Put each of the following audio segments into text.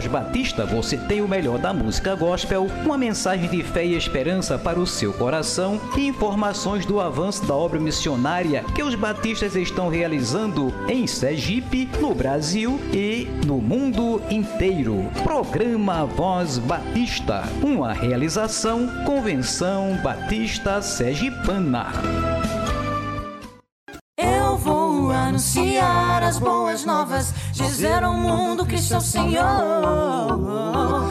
Voz Batista você tem o melhor da música gospel, uma mensagem de fé e esperança para o seu coração e informações do avanço da obra missionária que os batistas estão realizando em Sergipe, no Brasil e no mundo inteiro. Programa Voz Batista, uma realização Convenção Batista Sergipana anunciar as boas novas, dizer ao mundo que sou Senhor.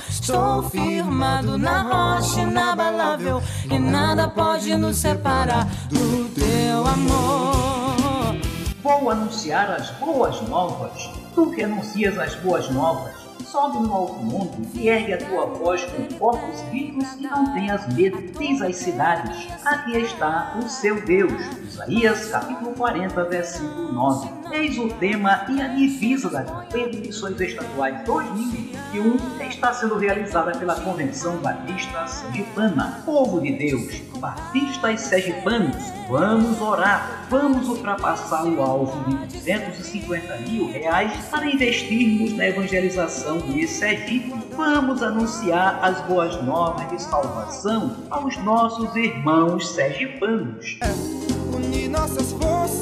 Estou firmado na rocha inabalável e nada pode nos separar do teu amor. Vou anunciar as boas novas. Tu que anuncias as boas novas sobe no alto mundo e ergue a tua voz com fortes gritos e não tenhas medo. Diz às cidades: Aqui está o seu Deus. Isaías capítulo 40, versículo 9. Eis o tema e a divisa da campanha de missões estaduais 2021 está sendo realizada pela Convenção Batista Sergipana. Povo de Deus, batistas sergipanos, vamos orar, vamos ultrapassar o alvo de 250 mil reais para investirmos na evangelização de Sergipe. Vamos anunciar as boas novas de salvação aos nossos irmãos sergipanos. É, unir nossas forças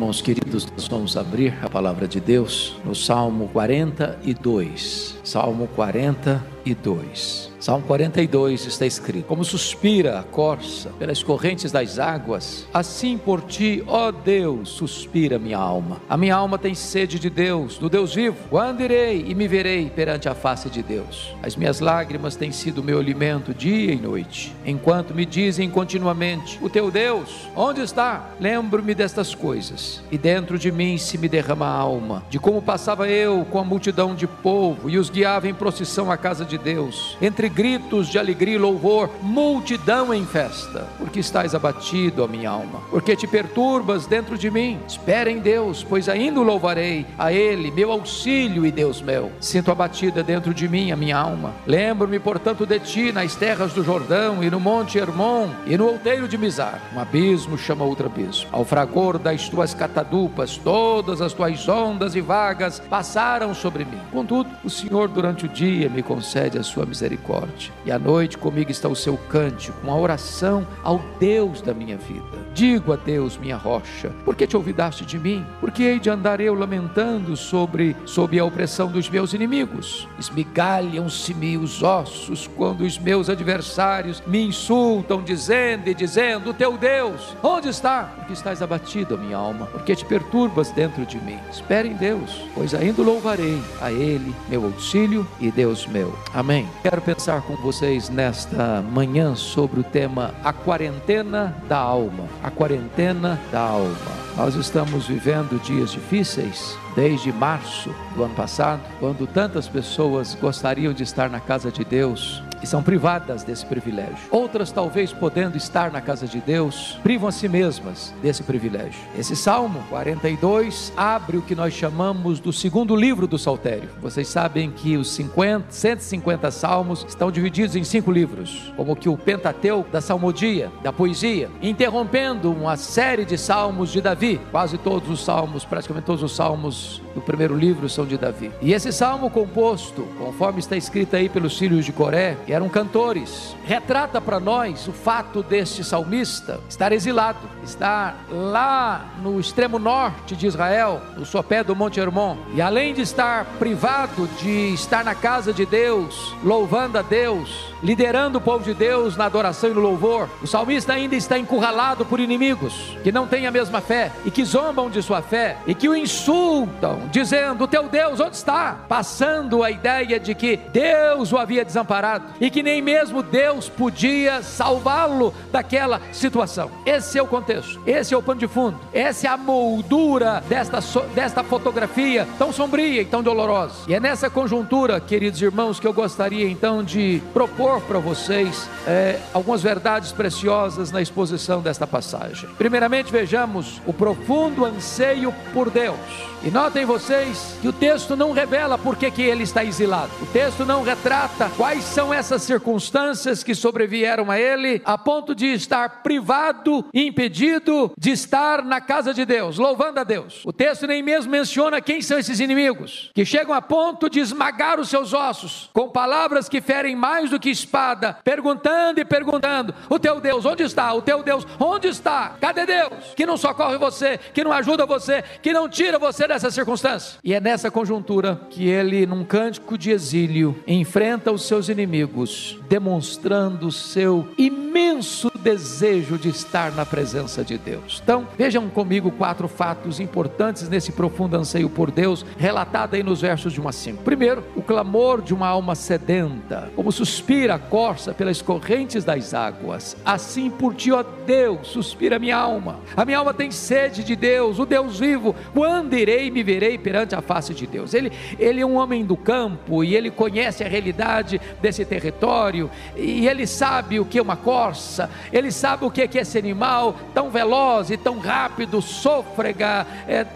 Irmãos queridos, nós vamos abrir a palavra de Deus no Salmo 42. Salmo 42. Salmo 42 está escrito: Como suspira a corça pelas correntes das águas, assim por ti, ó Deus, suspira minha alma. A minha alma tem sede de Deus, do Deus vivo. Quando irei e me verei perante a face de Deus? As minhas lágrimas têm sido meu alimento dia e noite, enquanto me dizem continuamente: O teu Deus, onde está? Lembro-me destas coisas, e dentro de mim se me derrama a alma, de como passava eu com a multidão de povo e os guiava em procissão à casa de Deus. Entre gritos de alegria e louvor, multidão em festa, porque estás abatido, ó minha alma, porque te perturbas dentro de mim. Espera em Deus, pois ainda o louvarei, a Ele, meu auxílio e Deus meu. Sinto abatida dentro de mim a minha alma. Lembro-me, portanto, de ti nas terras do Jordão e no monte Hermon e no outeiro de Mizar. Um abismo chama outro abismo. Ao fragor das tuas catadupas, todas as tuas ondas e vagas passaram sobre mim. Contudo, o Senhor durante o dia me concede a sua misericórdia forte. E à noite comigo está o seu cântico, uma oração ao Deus da minha vida. Digo a Deus, minha rocha, por que te olvidaste de mim? Por que hei de andar eu lamentando sobre, sobre a opressão dos meus inimigos? Esmigalham-se-me os ossos quando os meus adversários me insultam, dizendo e dizendo: teu Deus, onde está? Porque estás abatido, minha alma, porque te perturbas dentro de mim. Espere em Deus, pois ainda louvarei a Ele, meu auxílio e Deus meu. Amém. Quero pensar com vocês nesta manhã sobre o tema A Quarentena da Alma. A quarentena da alma. Nós estamos vivendo dias difíceis, desde março do ano passado, quando tantas pessoas gostariam de estar na casa de Deus e são privadas desse privilégio. Outras, talvez podendo estar na casa de Deus, privam a si mesmas desse privilégio. Esse Salmo 42 abre o que nós chamamos do segundo livro do Saltério. Vocês sabem que os 50, 150 salmos estão divididos em cinco livros, como que o Pentateuco da salmodia, da poesia, interrompendo uma série de salmos de Davi. Quase todos os salmos, praticamente todos os salmos do primeiro livro são de Davi. E esse salmo composto, conforme está escrito aí pelos filhos de Coré, que eram cantores, retrata para nós o fato deste salmista estar exilado, estar lá no extremo norte de Israel, no sopé do Monte Hermon, e além de estar privado de estar na casa de Deus, louvando a Deus, liderando o povo de Deus na adoração e no louvor, o salmista ainda está encurralado por inimigos que não têm a mesma fé e que zombam de sua fé e que o insultam, dizendo: Teu Deus onde está? Passando a ideia de que Deus o havia desamparado e que nem mesmo Deus podia salvá-lo daquela situação. Esse é o contexto, esse é o pano de fundo, essa é a moldura desta, desta fotografia tão sombria e tão dolorosa. E é nessa conjuntura, queridos irmãos, que eu gostaria então de propor expor para vocês é, algumas verdades preciosas na exposição desta passagem. Primeiramente, vejamos o profundo anseio por Deus. E notem vocês que o texto não revela por que, que ele está exilado. O texto não retrata quais são essas circunstâncias que sobrevieram a ele, a ponto de estar privado impedido de estar na casa de Deus, louvando a Deus. O texto nem mesmo menciona quem são esses inimigos, que chegam a ponto de esmagar os seus ossos, com palavras que ferem mais do que espada, perguntando e perguntando: O teu Deus, onde está? O teu Deus, onde está? Cadê Deus? Que não socorre você, que não ajuda você, que não tira você dessa circunstância. E é nessa conjuntura que ele, num cântico de exílio, enfrenta os seus inimigos, demonstrando o seu imenso desejo de estar na presença de Deus. Então, vejam comigo quatro fatos importantes nesse profundo anseio por Deus, relatado aí nos versos de 1 a 5. Primeiro, o clamor de uma alma sedenta, como suspira a corça pelas correntes das águas. Assim por ti, ó Deus, suspira minha alma. A minha alma tem sede de Deus, o Deus vivo. Quando irei me verei perante a face de Deus? Ele, ele é um homem do campo e ele conhece a realidade desse território e ele sabe o que é uma corça, ele sabe o que é esse animal tão veloz e tão rápido, sôfrega, é,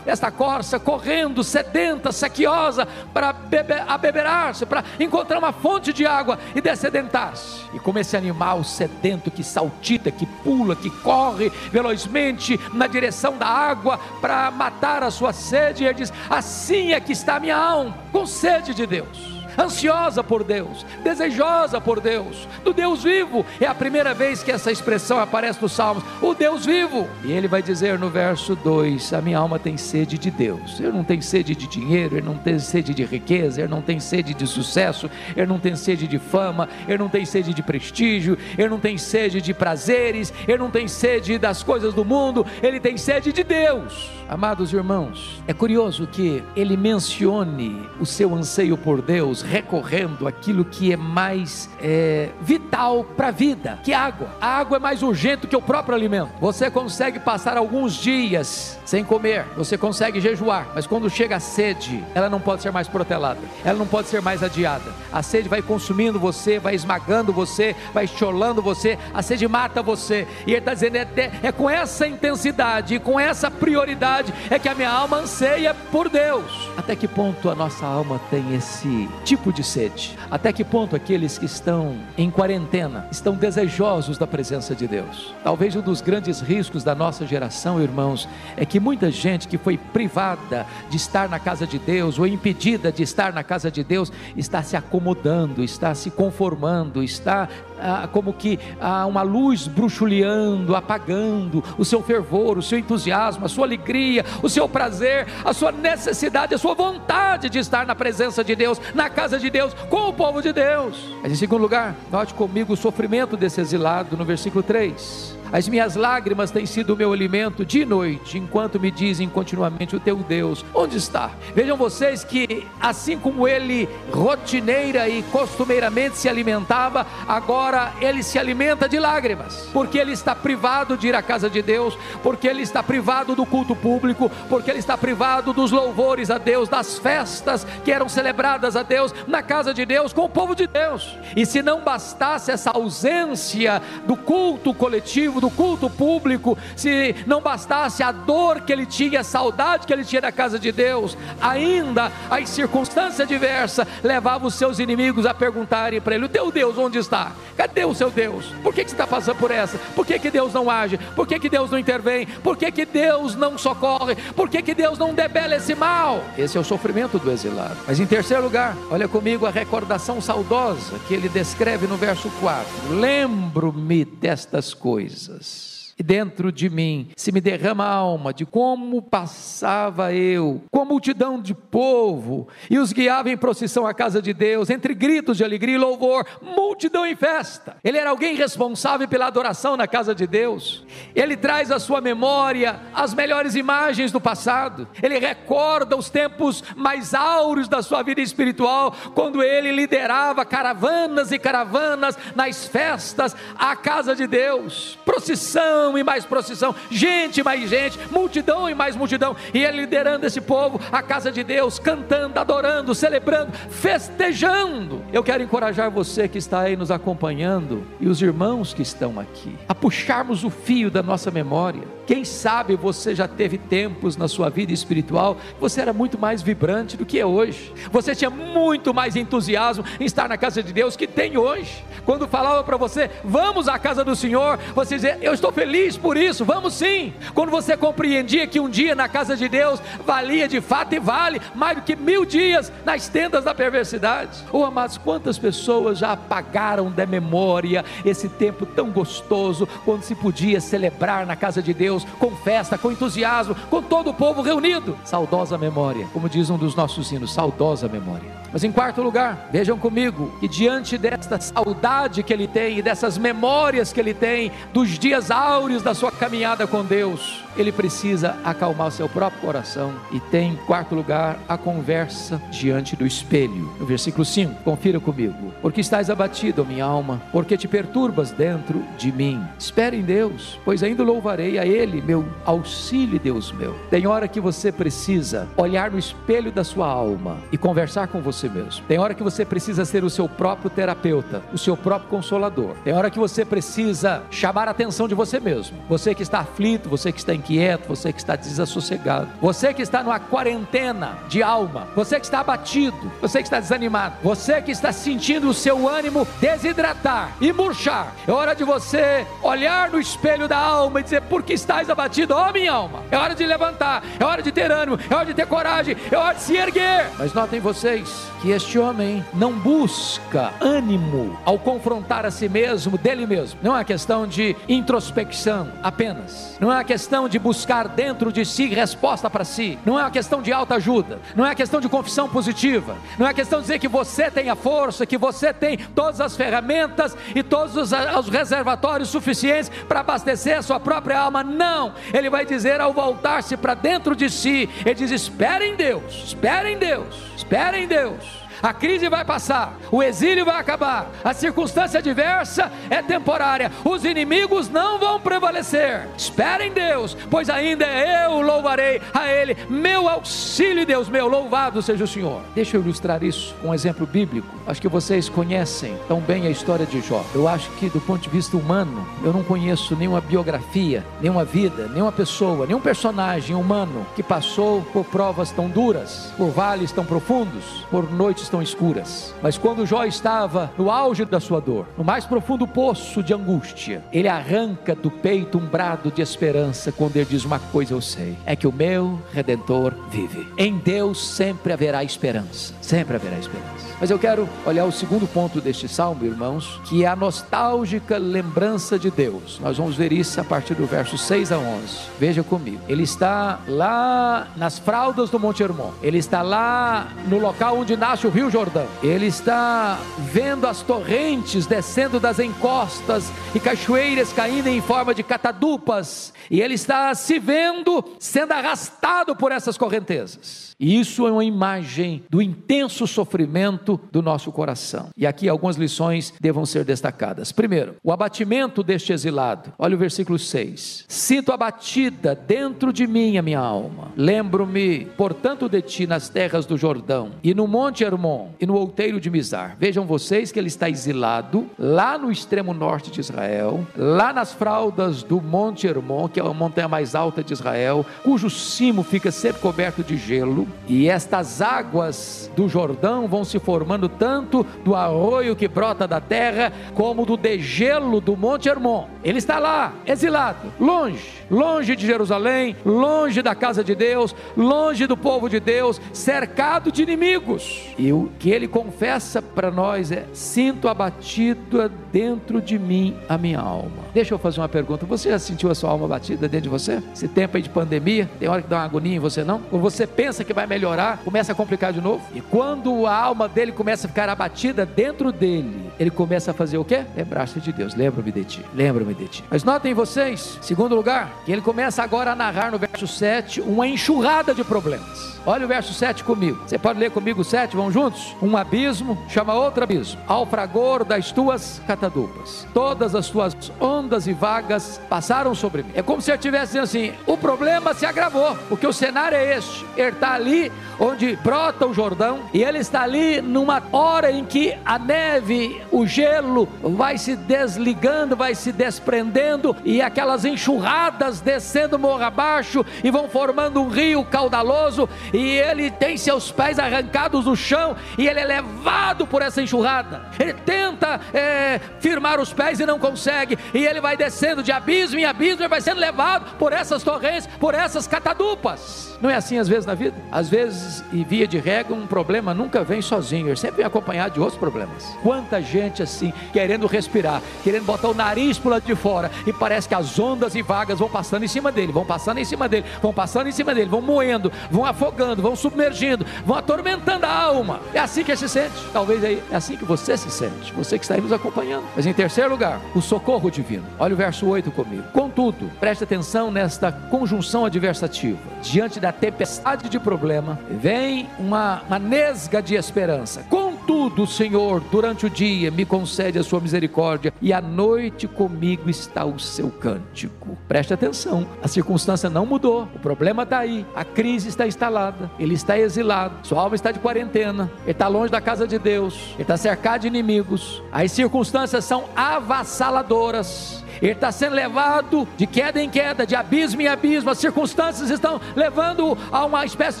esta corça correndo, sedenta, saquiosa, para bebe, abeberar-se, para encontrar uma fonte de água e descedentar-se. E como esse animal sedento que saltita, que pula, que corre velozmente na direção da água para matar a sua sede, ele diz: Assim é que está a minha alma, com sede de Deus ansiosa por Deus, desejosa por Deus, do Deus vivo. É a primeira vez que essa expressão aparece nos Salmos, o Deus vivo. E ele vai dizer no verso 2: A minha alma tem sede de Deus. Eu não tenho sede de dinheiro, eu não tenho sede de riqueza, eu não tenho sede de sucesso, eu não tenho sede de fama, eu não tenho sede de prestígio, eu não tenho sede de prazeres, eu não tenho sede das coisas do mundo, ele tem sede de Deus. Amados irmãos, é curioso que ele mencione o seu anseio por Deus, recorrendo aquilo que é mais é, vital para a vida, que é água. A água é mais urgente que o próprio alimento. Você consegue passar alguns dias sem comer, você consegue jejuar, mas quando chega a sede, ela não pode ser mais protelada, ela não pode ser mais adiada. A sede vai consumindo você, vai esmagando você, vai cholando você, a sede mata você. E ele está dizendo: é, é com essa intensidade com essa prioridade é que a minha alma anseia por Deus. Até que ponto a nossa alma tem esse tipo de sede? Até que ponto aqueles que estão em quarentena estão desejosos da presença de Deus? Talvez um dos grandes riscos da nossa geração, irmãos, é que muita gente que foi privada de estar na casa de Deus ou impedida de estar na casa de Deus está se acomodando, está se conformando, está ah, como que ah, uma luz bruxuleando, apagando o seu fervor, o seu entusiasmo, a sua alegria, o seu prazer, a sua necessidade, a sua vontade de estar na presença de Deus, na casa casa de Deus, com o povo de Deus. Mas em segundo lugar, note comigo o sofrimento desse exilado no versículo 3. As minhas lágrimas têm sido o meu alimento de noite, enquanto me dizem continuamente: O teu Deus, onde está? Vejam vocês que, assim como ele rotineira e costumeiramente se alimentava, agora ele se alimenta de lágrimas, porque ele está privado de ir à casa de Deus, porque ele está privado do culto público, porque ele está privado dos louvores a Deus, das festas que eram celebradas a Deus na casa de Deus, com o povo de Deus. E se não bastasse essa ausência do culto coletivo, do culto público, se não bastasse a dor que ele tinha, a saudade que ele tinha da casa de Deus, ainda as circunstâncias diversas levavam os seus inimigos a perguntarem para ele: O teu Deus onde está? Cadê o seu Deus? Por que, que você está passando por essa? Por que, que Deus não age? Por que, que Deus não intervém? Por que, que Deus não socorre? Por que, que Deus não debela esse mal? Esse é o sofrimento do exilado. Mas em terceiro lugar, olha comigo a recordação saudosa que ele descreve no verso 4. Lembro-me destas coisas Jesus. E dentro de mim se me derrama a alma de como passava eu com a multidão de povo e os guiava em procissão à casa de Deus, entre gritos de alegria e louvor, multidão em festa. Ele era alguém responsável pela adoração na casa de Deus. Ele traz à sua memória as melhores imagens do passado. Ele recorda os tempos mais áureos da sua vida espiritual, quando ele liderava caravanas e caravanas nas festas à casa de Deus. Procissão procissão e mais procissão, gente e mais gente, multidão e mais multidão, e ele liderando esse povo, a casa de Deus, cantando, adorando, celebrando, festejando. Eu quero encorajar você que está aí nos acompanhando e os irmãos que estão aqui, a puxarmos o fio da nossa memória. Quem sabe você já teve tempos na sua vida espiritual, você era muito mais vibrante do que é hoje. Você tinha muito mais entusiasmo em estar na casa de Deus que tem hoje. Quando falava para você, vamos à casa do Senhor, você dizia, eu estou feliz feliz por isso, vamos sim. Quando você compreendia que um dia na casa de Deus valia de fato e vale mais do que mil dias nas tendas da perversidade. Oh, amados, quantas pessoas já apagaram da memória esse tempo tão gostoso, quando se podia celebrar na casa de Deus com festa, com entusiasmo, com todo o povo reunido. Saudosa memória, como diz um dos nossos hinos, saudosa memória. Mas em quarto lugar, vejam comigo que diante desta saudade que ele tem e dessas memórias que ele tem dos dias áureos, áureos da sua caminhada com Deus, ele precisa acalmar o seu próprio coração e tem, em quarto lugar, a conversa diante do espelho. No versículo 5, confira comigo. Porque estás abatido, minha alma, porque te perturbas dentro de mim. Espere em Deus, pois ainda louvarei a Ele, meu auxílio, Deus meu. Tem hora que você precisa olhar no espelho da sua alma e conversar com você mesmo. Tem hora que você precisa ser o seu próprio terapeuta, o seu próprio consolador. Tem hora que você precisa chamar a atenção de você mesmo. Você que está aflito, você que está inquieto, você que está desassossegado, você que está numa quarentena de alma, você que está abatido, você que está desanimado, você que está sentindo o seu ânimo desidratar e murchar. É hora de você olhar no espelho da alma e dizer: Por que estás abatido, ó oh, minha alma? É hora de levantar, é hora de ter ânimo, é hora de ter coragem, é hora de se erguer. Mas notem vocês que este homem não busca ânimo ao confrontar a si mesmo, dele mesmo. Não é uma questão de introspecção apenas, não é uma questão de buscar dentro de si resposta para si, não é uma questão de alta ajuda, não é uma questão de confissão positiva, não é uma questão de dizer que você tem a força, que você tem todas as ferramentas e todos os, os reservatórios suficientes para abastecer a sua própria alma. Não, ele vai dizer ao voltar-se para dentro de si, ele diz: espere em Deus, espere em Deus, espere em Deus a crise vai passar, o exílio vai acabar, a circunstância adversa é temporária, os inimigos não vão prevalecer. Espere em Deus, pois ainda eu louvarei a Ele, meu auxílio, Deus meu, louvado seja o Senhor. Deixa eu ilustrar isso com um exemplo bíblico. Acho que vocês conhecem tão bem a história de Jó. Eu acho que, do ponto de vista humano, eu não conheço nenhuma biografia, nenhuma vida, nenhuma pessoa, nenhum personagem humano que passou por provas tão duras, por vales tão profundos, por noites tão escuras. Mas quando Jó estava no auge da sua dor, no mais profundo poço de angústia, ele arranca do peito um brado de esperança quando ele diz: Uma coisa eu sei, é que o meu redentor vive. Em Deus sempre haverá esperança. Sempre haverá esperança. Mas eu quero olhar o segundo ponto deste salmo, irmãos, que é a nostálgica lembrança de Deus. Nós vamos ver isso a partir do verso 6 a 11. Veja comigo. Ele está lá nas fraldas do Monte Hermon. Ele está lá no local onde nasce o rio Rio Jordão. Ele está vendo as torrentes descendo das encostas e cachoeiras caindo em forma de catadupas. E ele está se vendo sendo arrastado por essas correntezas. E isso é uma imagem do intenso sofrimento do nosso coração. E aqui algumas lições devam ser destacadas. Primeiro, o abatimento deste exilado. Olha o versículo 6. Sinto abatida dentro de mim a minha alma. Lembro-me, portanto, de ti nas terras do Jordão, e no monte Hermon, e no outeiro de Mizar. Vejam vocês que ele está exilado lá no extremo norte de Israel, lá nas fraldas do monte Hermon, que é a montanha mais alta de Israel, cujo cimo fica sempre coberto de gelo e estas águas do Jordão vão se formando tanto do arroio que brota da terra, como do degelo do Monte Hermon. Ele está lá, exilado, longe, longe de Jerusalém, longe da casa de Deus, longe do povo de Deus, cercado de inimigos. E o que ele confessa para nós é: sinto abatida dentro de mim a minha alma. Deixa eu fazer uma pergunta: você já sentiu a sua alma batida dentro de você? Esse tempo aí de pandemia, tem hora que dá uma agonia em você, não? Quando você pensa que vai melhorar, começa a complicar de novo. E quando a alma dele começa a ficar abatida dentro dele, ele começa a fazer o quê? Lembrar-se de Deus. Lembra-me de ti. Lembra-me de ti. Mas notem vocês, segundo lugar, que ele começa agora a narrar no verso 7 uma enxurrada de problemas. Olha o verso 7 comigo. Você pode ler comigo o 7, vamos juntos? Um abismo chama outro abismo. Ao fragor das tuas catadupas. Todas as tuas ondas e vagas passaram sobre mim. É como se eu estivesse dizendo assim: o problema se agravou, porque o cenário é este. Ele está ali onde brota o Jordão, e ele está ali numa hora em que a neve, o gelo vai se desligando, vai se desprendendo, e aquelas enxurradas descendo morro abaixo e vão formando um rio caudaloso, e ele tem seus pés arrancados do chão, e ele é levado por essa enxurrada. Ele tenta é, firmar os pés e não consegue, e ele vai descendo de abismo em abismo e vai sendo levado por essas torrentes, por essas catadupas. Não é assim às vezes na vida? Às vezes, e via de regra, um problema nunca vem sozinho, ele sempre vem acompanhado de outros problemas. Quanta gente assim, querendo respirar, querendo botar o nariz para lado de fora, e parece que as ondas e vagas vão passando em cima dele, vão passando em cima dele, vão passando em cima dele, vão moendo, vão afogando, vão submergindo, vão atormentando a alma. É assim que se sente. Talvez é assim que você se sente, você que está aí nos acompanhando. Mas em terceiro lugar, o socorro divino. Olha o verso 8 comigo. Contudo, preste atenção nesta conjunção adversativa. Diante da tempestade de problema, vem uma, uma nesga de esperança. Contudo, Senhor, durante o dia me concede a sua misericórdia e à noite comigo está o seu cântico. Preste atenção, a circunstância não mudou, o problema está aí, a crise está instalada, ele está exilado, sua alma está de quarentena, ele está longe da casa de Deus, ele está cercado de inimigos, as circunstâncias são avassaladoras ele está sendo levado de queda em queda, de abismo em abismo, as circunstâncias estão levando a uma espécie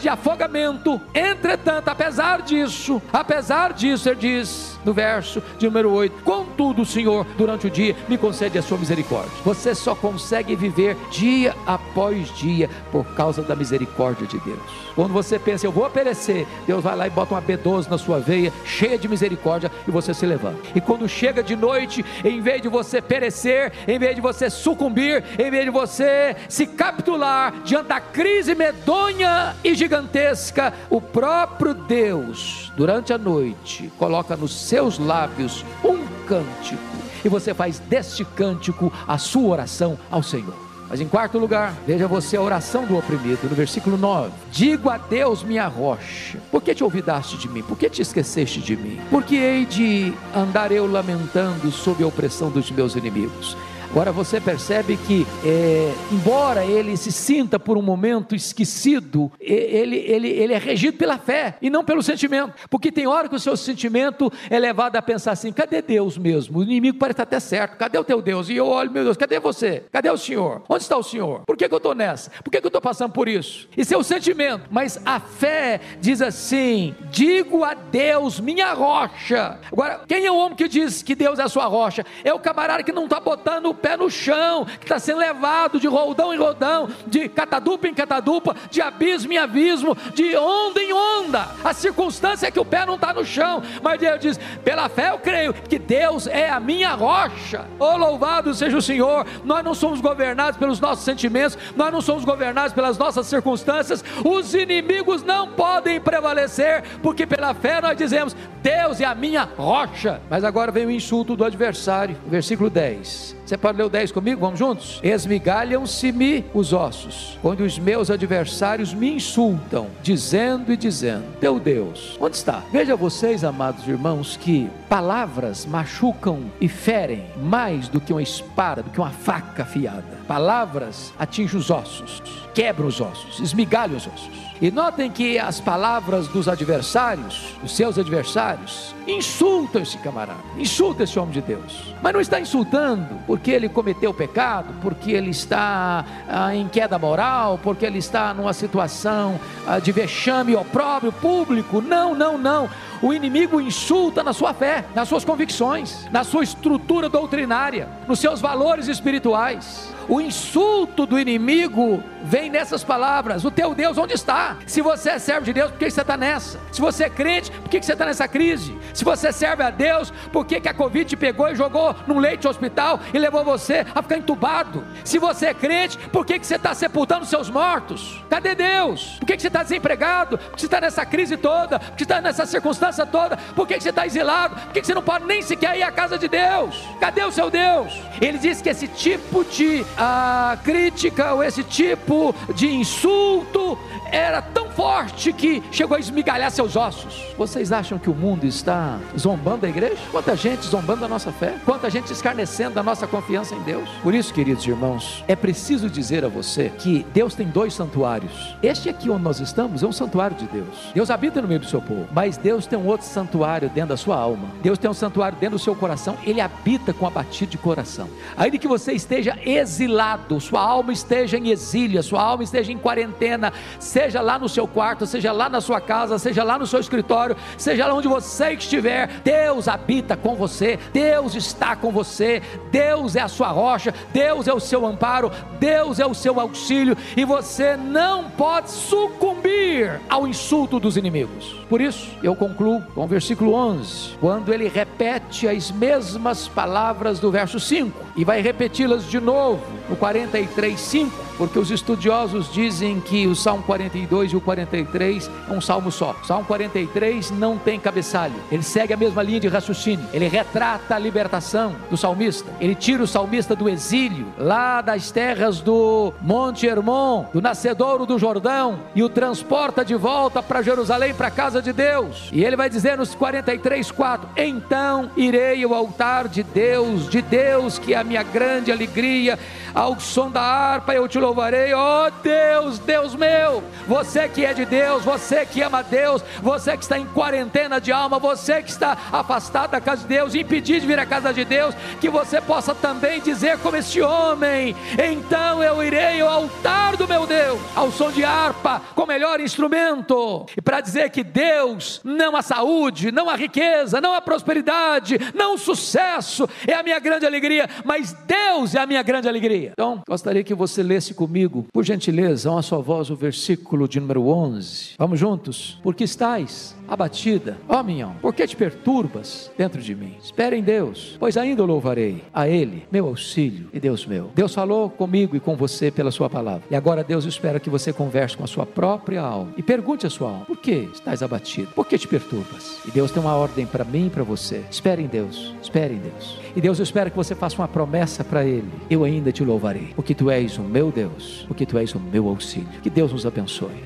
de afogamento. Entretanto, apesar disso, apesar disso, ele diz no verso de número 8: Contudo, Senhor, durante o dia, me concede a sua misericórdia. Você só consegue viver dia após dia por causa da misericórdia de Deus. Quando você pensa, eu vou perecer, Deus vai lá e bota uma B12 na sua veia, cheia de misericórdia, e você se levanta. E quando chega de noite, em vez de você perecer, em vez de você sucumbir, em vez de você se capitular diante da crise medonha e gigantesca, o próprio Deus, durante a noite, coloca nos seus lábios um cântico, e você faz deste cântico a sua oração ao Senhor. Mas em quarto lugar, veja você a oração do oprimido, no versículo 9: Digo a Deus, minha rocha, por que te olvidaste de mim? Por que te esqueceste de mim? Porque hei de andar eu lamentando sob a opressão dos meus inimigos. Agora você percebe que, é, embora ele se sinta por um momento esquecido, ele, ele, ele é regido pela fé e não pelo sentimento. Porque tem hora que o seu sentimento é levado a pensar assim: cadê Deus mesmo? O inimigo parece estar até certo. Cadê o teu Deus? E eu olho, meu Deus, cadê você? Cadê o Senhor? Onde está o Senhor? Por que, que eu estou nessa? Por que, que eu estou passando por isso? Isso é o sentimento. Mas a fé diz assim: digo a Deus, minha rocha. Agora, quem é o homem que diz que Deus é a sua rocha? É o camarada que não está botando pé no chão, que está sendo levado de roldão em roldão, de catadupa em catadupa, de abismo em abismo, de onda em onda. A circunstância é que o pé não está no chão, mas Deus diz: pela fé eu creio que Deus é a minha rocha. Oh, louvado seja o Senhor! Nós não somos governados pelos nossos sentimentos, nós não somos governados pelas nossas circunstâncias, os inimigos não podem prevalecer, porque pela fé nós dizemos: Deus é a minha rocha. Mas agora vem o insulto do adversário, versículo 10. Você pode ler o 10 comigo? Vamos juntos? Esmigalham-se-me os ossos, quando os meus adversários me insultam, dizendo e dizendo: Teu Deus, onde está? Veja vocês, amados irmãos, que palavras machucam e ferem mais do que uma espada, do que uma faca afiada. Palavras atingem os ossos, quebram os ossos, esmigalham os ossos. E notem que as palavras dos adversários, os seus adversários, insultam esse camarada, insultam esse homem de Deus. Mas não está insultando porque ele cometeu pecado, porque ele está ah, em queda moral, porque ele está numa situação ah, de vexame opróbrio público. Não, não, não. O inimigo insulta na sua fé, nas suas convicções, na sua estrutura doutrinária, nos seus valores espirituais. O insulto do inimigo vem nessas palavras: O teu Deus onde está? Se você é servo de Deus, por que você está nessa? Se você é crente, por que você está nessa crise? Se você serve a Deus, por que, que a Covid te pegou e jogou num leite hospital e levou você a ficar entubado? Se você é crente, por que, que você está sepultando seus mortos? Cadê Deus? Por que, que você está desempregado? Por que você está nessa crise toda? Por que você está nessa circunstância toda? Por que, que você está exilado? Por que, que você não pode nem sequer ir à casa de Deus? Cadê o seu Deus? Ele diz que esse tipo de a crítica ou esse tipo de insulto era tão forte que chegou a esmigalhar seus ossos. Vocês acham que o mundo está zombando da igreja? Quanta gente zombando da nossa fé? Quanta gente escarnecendo da nossa confiança em Deus? Por isso, queridos irmãos, é preciso dizer a você que Deus tem dois santuários. Este aqui onde nós estamos é um santuário de Deus. Deus habita no meio do seu povo, mas Deus tem um outro santuário dentro da sua alma. Deus tem um santuário dentro do seu coração. Ele habita com abatido de coração. Ainda que você esteja exilado, sua alma esteja em exílio, sua alma esteja em quarentena, seja lá no seu quarto, seja lá na sua casa, seja lá no seu escritório, seja lá onde você estiver, Deus habita com você, Deus está com você, Deus é a sua rocha, Deus é o seu amparo, Deus é o seu auxílio e você não pode sucumbir ao insulto dos inimigos. Por isso, eu concluo com o versículo 11, quando ele repete as mesmas palavras do verso 5 e vai repeti-las de novo no 43, 5 porque os estudiosos dizem que o Salmo 42 e o 43 é um salmo só. O Salmo 43 não tem cabeçalho, ele segue a mesma linha de raciocínio, ele retrata a libertação do salmista, ele tira o salmista do exílio, lá das terras do Monte Hermon, do nascedouro do Jordão, e o transporta de volta para Jerusalém, para a casa de Deus. E ele vai dizer nos 43, 4: Então irei ao altar de Deus, de Deus que é a minha grande alegria, ao som da harpa eu te louvarei, ó oh, Deus, Deus meu, você que é de Deus, você que ama Deus, você que está em quarentena de alma, você que está afastado da casa de Deus, impedido de vir à casa de Deus, que você possa também dizer como este homem: então eu irei ao altar do meu Deus, ao som de harpa, com o melhor instrumento, e para dizer que Deus, não a saúde, não a riqueza, não a prosperidade, não o sucesso, é a minha grande alegria, mas Deus é a minha grande alegria. Então, gostaria que você lesse comigo, por gentileza, a sua voz, o versículo de número 11. Vamos juntos? Porque estáis abatida, ó minha alma, por que te perturbas dentro de mim? Espere em Deus, pois ainda louvarei, a Ele, meu auxílio e Deus meu. Deus falou comigo e com você pela Sua palavra, e agora Deus espera que você converse com a sua própria alma e pergunte à sua alma: por que estás abatido? Por que te perturbas? E Deus tem uma ordem para mim e para você: espere em Deus, espere em Deus. E Deus espera que você faça uma promessa para Ele: eu ainda te louvarei, porque tu és o meu Deus, porque tu és o meu auxílio. Que Deus nos abençoe.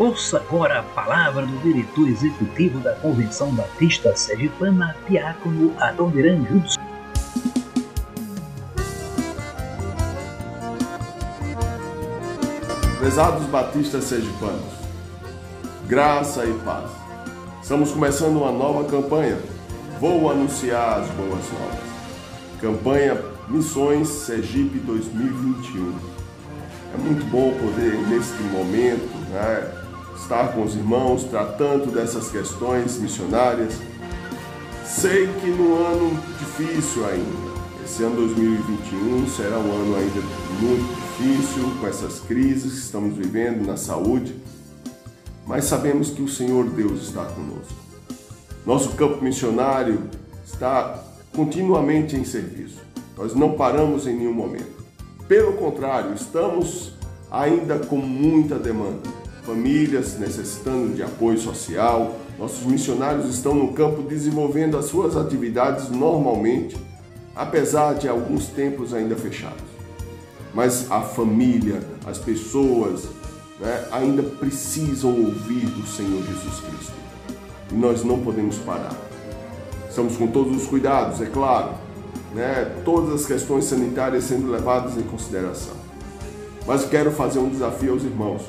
Ouça agora a palavra do diretor executivo da Convenção Batista Sergipana, Diácono Adoniran Judson. Prezados batistas sergipanos, graça e paz. Estamos começando uma nova campanha. Vou anunciar as boas novas. Campanha Missões Sergipe 2021. É muito bom poder, neste momento, né, estar com os irmãos tratando dessas questões missionárias. Sei que no ano difícil ainda, Esse ano 2021 será um ano ainda muito difícil com essas crises que estamos vivendo na saúde, mas sabemos que o Senhor Deus está conosco. Nosso campo missionário está continuamente em serviço. Nós não paramos em nenhum momento. Pelo contrário, estamos ainda com muita demanda. Famílias necessitando de apoio social, nossos missionários estão no campo desenvolvendo as suas atividades normalmente, apesar de alguns templos ainda fechados. Mas a família, as pessoas, né, ainda precisam ouvir do Senhor Jesus Cristo. E nós não podemos parar. Estamos com todos os cuidados, é claro, né, todas as questões sanitárias sendo levadas em consideração. Mas quero fazer um desafio aos irmãos,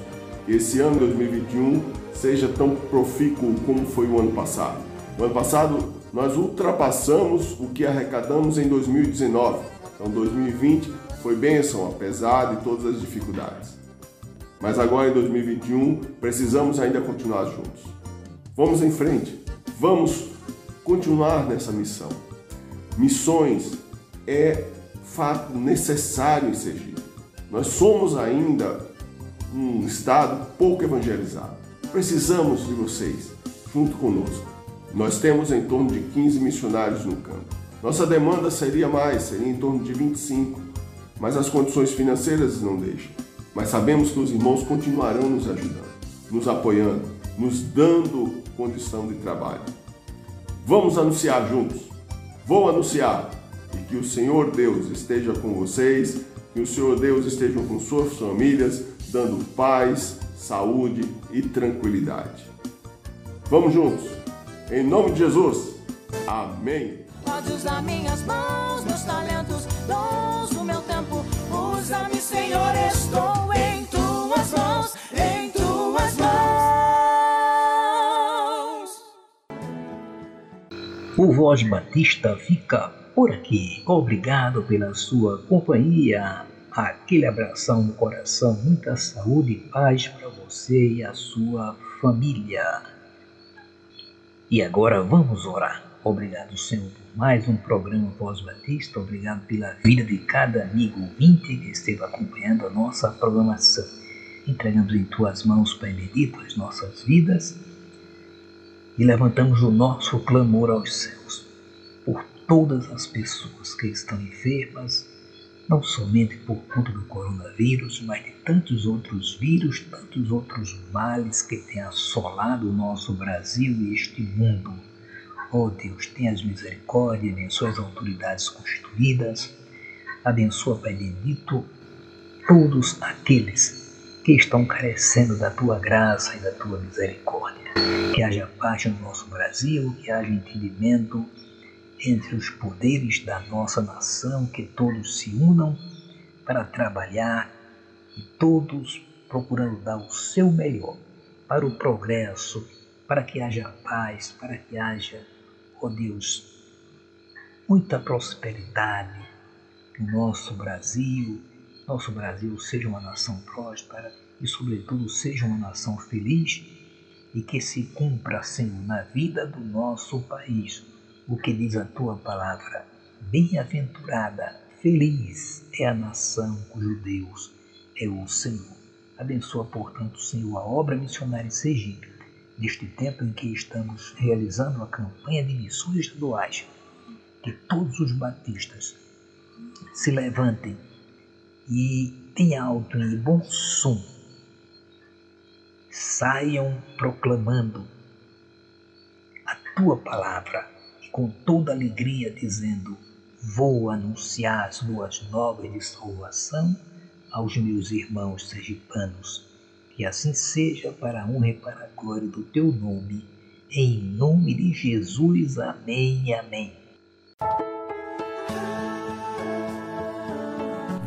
que esse ano 2021 seja tão profícuo como foi o ano passado. O ano passado nós ultrapassamos o que arrecadamos em 2019. Então 2020 foi bênção, apesar de todas as dificuldades. Mas agora em 2021 precisamos ainda continuar juntos. Vamos em frente, vamos continuar nessa missão. Missões é fato necessário em Sergipe. Nós somos ainda um estado pouco evangelizado. Precisamos de vocês junto conosco. Nós temos em torno de 15 missionários no campo. Nossa demanda seria mais, seria em torno de 25, mas as condições financeiras não deixam. Mas sabemos que os irmãos continuarão nos ajudando, nos apoiando, nos dando condição de trabalho. Vamos anunciar juntos. Vou anunciar e que o Senhor Deus esteja com vocês, que o Senhor Deus esteja com suas famílias, dando paz, saúde e tranquilidade. Vamos juntos. Em nome de Jesus. Amém. Pode usar minhas mãos, meus talentos, dons, o meu tempo. Usa-me, Senhor, estou em tuas mãos, em tuas mãos. O Voz Batista fica por aqui. Obrigado pela sua companhia. Aquele abração no coração, muita saúde e paz para você e a sua família. E agora vamos orar. Obrigado, Senhor, por mais um programa Voz Batista. Obrigado pela vida de cada amigo ouvinte que esteve acompanhando a nossa programação. Entregamos em tuas mãos, Pai bendito, as nossas vidas e levantamos o nosso clamor aos céus por todas as pessoas que estão enfermas, não somente por conta do coronavírus, mas de tantos outros vírus, tantos outros males que têm assolado o nosso Brasil e este mundo. Oh Deus, tenhas misericórdia, abençoa as autoridades constituídas, abençoa, Pai bendito, todos aqueles que estão carecendo da tua graça e da tua misericórdia. Que haja paz no nosso Brasil, que haja entendimento entre os poderes da nossa nação, que todos se unam para trabalhar e todos procurando dar o seu melhor para o progresso, para que haja paz, para que haja, ó oh Deus, muita prosperidade no nosso Brasil, nosso Brasil seja uma nação próspera e, sobretudo, seja uma nação feliz e que se cumpra, Senhor, na vida do nosso país o que diz a tua palavra. Bem-aventurada, feliz é a nação cujo Deus é o Senhor. Abençoa, portanto, Senhor, a obra missionária em Sergipe, neste tempo em que estamos realizando a campanha de missões estaduais. Que todos os batistas se levantem e em alto e bom som saiam proclamando a tua palavra com toda alegria, dizendo: Vou anunciar as boas novas de salvação aos meus irmãos sergipanos. Que assim seja para a honra e para a glória do teu nome. Em nome de Jesus. Amém amém.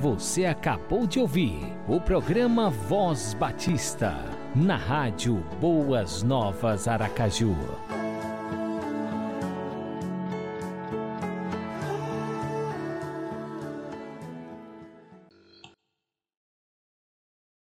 Você acabou de ouvir o programa Voz Batista, na rádio Boas Novas Aracaju